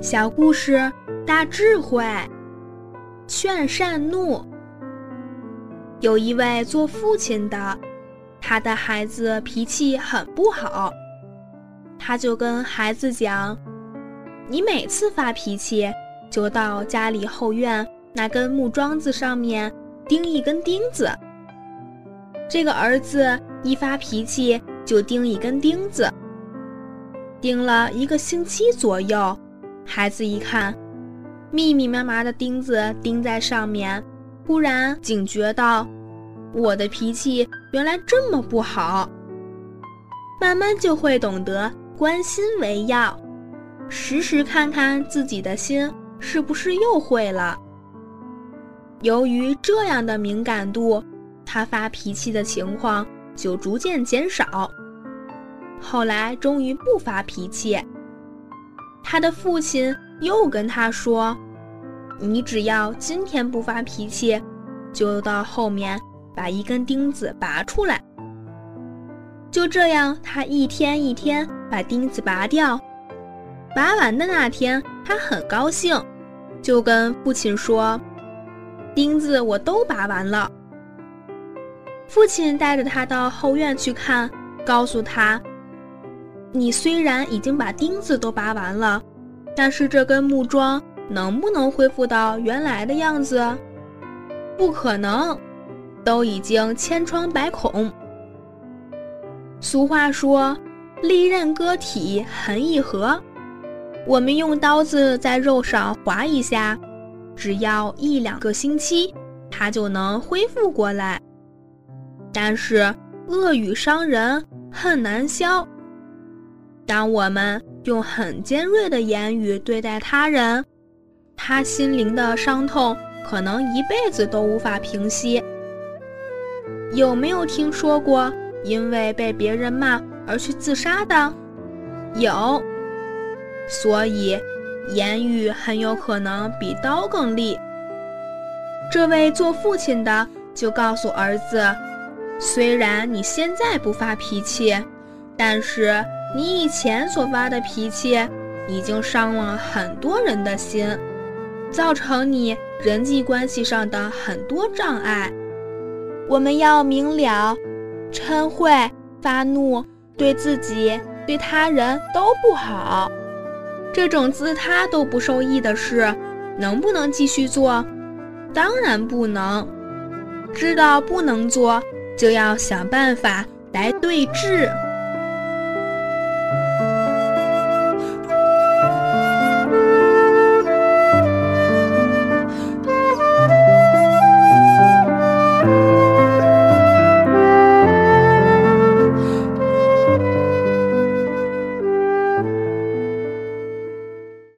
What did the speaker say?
小故事大智慧，劝善怒。有一位做父亲的，他的孩子脾气很不好，他就跟孩子讲：“你每次发脾气，就到家里后院那根木桩子上面钉一根钉子。”这个儿子一发脾气就钉一根钉子，钉了一个星期左右。孩子一看，密密麻麻的钉子钉在上面，忽然警觉到，我的脾气原来这么不好。慢慢就会懂得关心为要，时时看看自己的心是不是又会了。由于这样的敏感度，他发脾气的情况就逐渐减少，后来终于不发脾气。他的父亲又跟他说：“你只要今天不发脾气，就到后面把一根钉子拔出来。”就这样，他一天一天把钉子拔掉。拔完的那天，他很高兴，就跟父亲说：“钉子我都拔完了。”父亲带着他到后院去看，告诉他。你虽然已经把钉子都拔完了，但是这根木桩能不能恢复到原来的样子？不可能，都已经千疮百孔。俗话说：“利刃割体痕易合。”我们用刀子在肉上划一下，只要一两个星期，它就能恢复过来。但是恶语伤人，恨难消。当我们用很尖锐的言语对待他人，他心灵的伤痛可能一辈子都无法平息。有没有听说过因为被别人骂而去自杀的？有。所以，言语很有可能比刀更利。这位做父亲的就告诉儿子：虽然你现在不发脾气，但是。你以前所发的脾气，已经伤了很多人的心，造成你人际关系上的很多障碍。我们要明了，嗔恚、发怒对自己、对他人都不好。这种自他都不受益的事，能不能继续做？当然不能。知道不能做，就要想办法来对治。